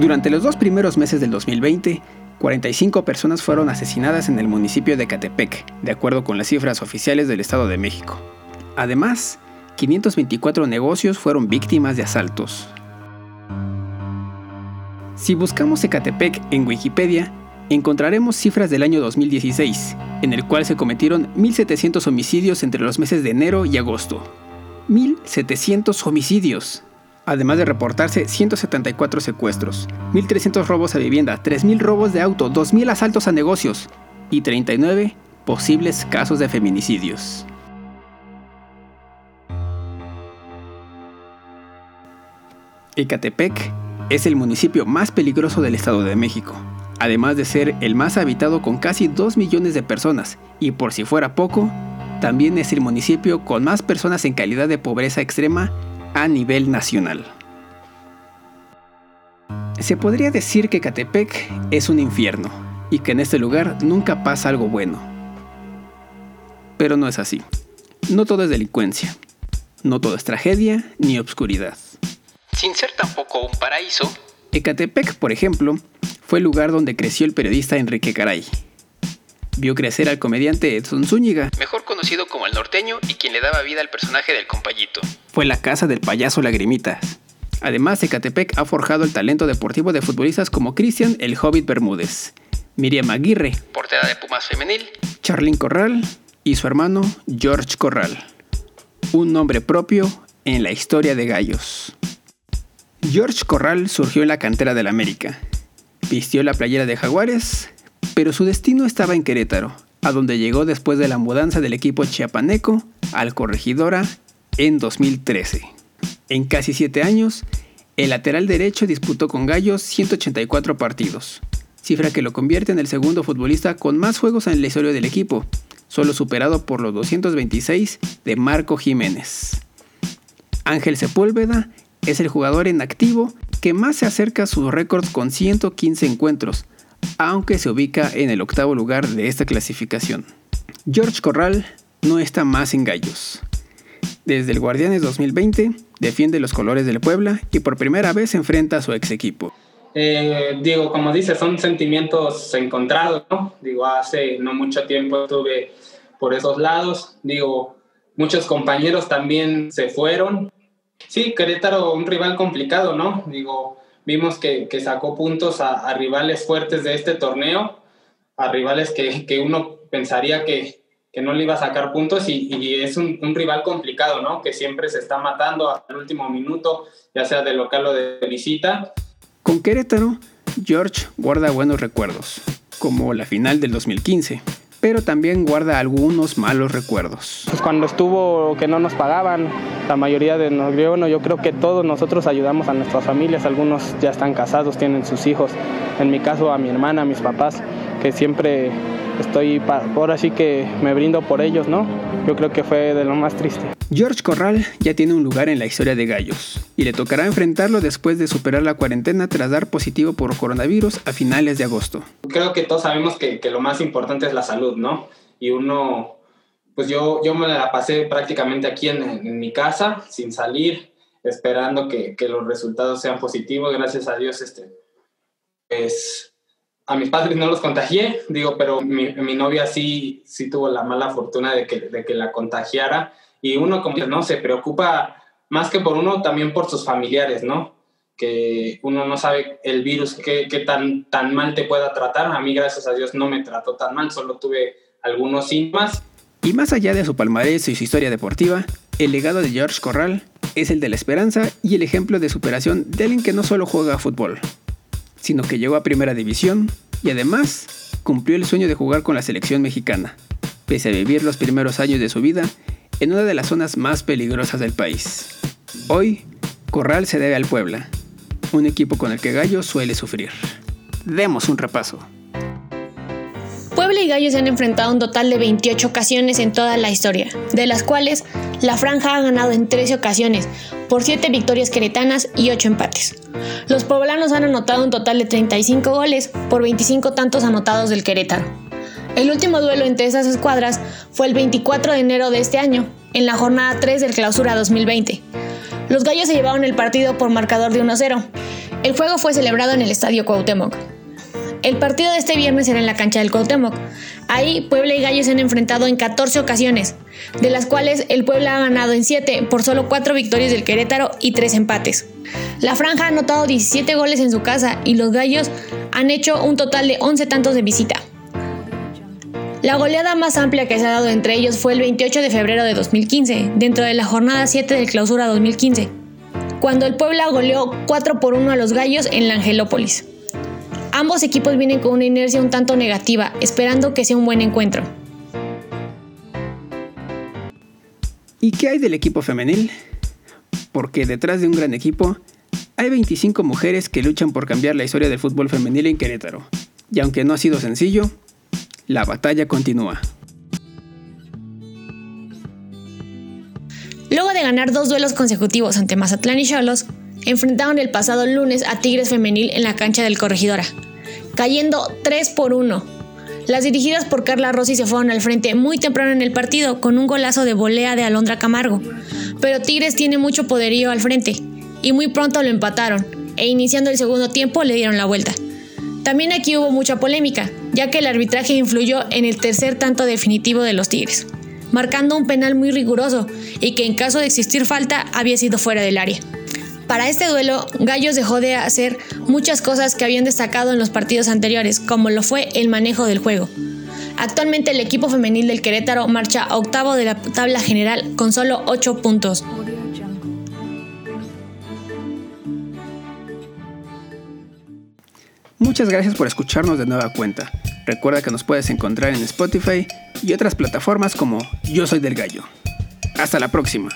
Durante los dos primeros meses del 2020, 45 personas fueron asesinadas en el municipio de Catepec, de acuerdo con las cifras oficiales del Estado de México. Además, 524 negocios fueron víctimas de asaltos. Si buscamos Ecatepec en Wikipedia, encontraremos cifras del año 2016, en el cual se cometieron 1.700 homicidios entre los meses de enero y agosto. 1.700 homicidios además de reportarse 174 secuestros, 1.300 robos a vivienda, 3.000 robos de auto, 2.000 asaltos a negocios y 39 posibles casos de feminicidios. Ecatepec es el municipio más peligroso del Estado de México, además de ser el más habitado con casi 2 millones de personas, y por si fuera poco, también es el municipio con más personas en calidad de pobreza extrema a nivel nacional. Se podría decir que Catepec es un infierno y que en este lugar nunca pasa algo bueno. Pero no es así. No todo es delincuencia. No todo es tragedia ni obscuridad. Sin ser tampoco un paraíso, Ecatepec, por ejemplo, fue el lugar donde creció el periodista Enrique Caray. Vio crecer al comediante Edson Zúñiga, mejor conocido como el norteño y quien le daba vida al personaje del compayito fue la casa del payaso Lagrimitas. Además, Ecatepec ha forjado el talento deportivo de futbolistas como Cristian el Hobbit Bermúdez, Miriam Aguirre, portera de Pumas Femenil, Charlyn Corral y su hermano George Corral. Un nombre propio en la historia de Gallos. George Corral surgió en la cantera del América. Vistió la playera de Jaguares, pero su destino estaba en Querétaro, a donde llegó después de la mudanza del equipo chiapaneco al Corregidora en 2013. En casi 7 años, el lateral derecho disputó con Gallos 184 partidos, cifra que lo convierte en el segundo futbolista con más juegos en la historia del equipo, solo superado por los 226 de Marco Jiménez. Ángel Sepúlveda es el jugador en activo que más se acerca a sus récords con 115 encuentros, aunque se ubica en el octavo lugar de esta clasificación. George Corral no está más en Gallos. Desde el Guardianes 2020 defiende los colores del Puebla y por primera vez enfrenta a su ex equipo. Eh, digo, como dice, son sentimientos encontrados, ¿no? Digo, hace no mucho tiempo estuve por esos lados. Digo, muchos compañeros también se fueron. Sí, Querétaro, un rival complicado, ¿no? Digo, vimos que, que sacó puntos a, rivales fuertes de este torneo, a rivales que, que uno pensaría que, que no le iba a sacar puntos y, es un, rival complicado, ¿no? Que siempre se está matando hasta el último minuto, ya sea de local o de visita. Con Querétaro, George guarda buenos recuerdos, como la final del 2015, pero también guarda algunos malos recuerdos. Pues cuando estuvo que no nos pagaban, la mayoría de nosotros, yo creo que todos nosotros ayudamos a nuestras familias, algunos ya están casados, tienen sus hijos, en mi caso a mi hermana, a mis papás, que siempre estoy, ahora sí que me brindo por ellos, ¿no? Yo creo que fue de lo más triste. George Corral ya tiene un lugar en la historia de Gallos y le tocará enfrentarlo después de superar la cuarentena tras dar positivo por coronavirus a finales de agosto. Creo que todos sabemos que, que lo más importante es la salud, ¿no? Y uno, pues yo, yo me la pasé prácticamente aquí en, en mi casa, sin salir, esperando que, que, los resultados sean positivos. Gracias a Dios, este, pues a mis padres no los contagié, digo, pero mi, mi, novia sí, sí tuvo la mala fortuna de que, de que la contagiara. Y uno como que no se preocupa más que por uno, también por sus familiares, ¿no? Que uno no sabe el virus, qué, qué tan, tan mal te pueda tratar. A mí, gracias a Dios, no me trató tan mal, solo tuve algunos síntomas. Y más allá de su palmarés y su historia deportiva, el legado de George Corral es el de la esperanza y el ejemplo de superación de alguien que no solo juega fútbol, sino que llegó a primera división y además cumplió el sueño de jugar con la selección mexicana, pese a vivir los primeros años de su vida en una de las zonas más peligrosas del país. Hoy, Corral se debe al Puebla, un equipo con el que Gallo suele sufrir. Demos un repaso. Puebla y Gallo se han enfrentado un total de 28 ocasiones en toda la historia, de las cuales la franja ha ganado en 13 ocasiones, por 7 victorias queretanas y 8 empates. Los poblanos han anotado un total de 35 goles por 25 tantos anotados del Querétaro. El último duelo entre esas escuadras fue el 24 de enero de este año, en la jornada 3 del Clausura 2020. Los gallos se llevaron el partido por marcador de 1-0 El juego fue celebrado en el Estadio Cuauhtémoc. El partido de este viernes era en la cancha del Cuauhtémoc. Ahí Puebla y Gallos se han enfrentado en 14 ocasiones, de las cuales el Puebla ha ganado en 7 por solo 4 victorias del Querétaro y 3 empates. La franja ha anotado 17 goles en su casa y los Gallos han hecho un total de 11 tantos de visita. La goleada más amplia que se ha dado entre ellos fue el 28 de febrero de 2015, dentro de la jornada 7 del Clausura 2015, cuando el Puebla goleó 4 por 1 a los Gallos en la Angelópolis. Ambos equipos vienen con una inercia un tanto negativa, esperando que sea un buen encuentro. ¿Y qué hay del equipo femenil? Porque detrás de un gran equipo hay 25 mujeres que luchan por cambiar la historia del fútbol femenil en Querétaro. Y aunque no ha sido sencillo, la batalla continúa. Luego de ganar dos duelos consecutivos ante Mazatlán y Cholos, enfrentaron el pasado lunes a Tigres Femenil en la cancha del Corregidora, cayendo 3 por 1. Las dirigidas por Carla Rossi se fueron al frente muy temprano en el partido con un golazo de volea de Alondra Camargo, pero Tigres tiene mucho poderío al frente y muy pronto lo empataron e iniciando el segundo tiempo le dieron la vuelta. También aquí hubo mucha polémica, ya que el arbitraje influyó en el tercer tanto definitivo de los Tigres, marcando un penal muy riguroso y que en caso de existir falta había sido fuera del área. Para este duelo, Gallos dejó de hacer muchas cosas que habían destacado en los partidos anteriores, como lo fue el manejo del juego. Actualmente el equipo femenil del Querétaro marcha octavo de la tabla general con solo 8 puntos. Muchas gracias por escucharnos de nueva cuenta. Recuerda que nos puedes encontrar en Spotify y otras plataformas como Yo Soy del Gallo. Hasta la próxima.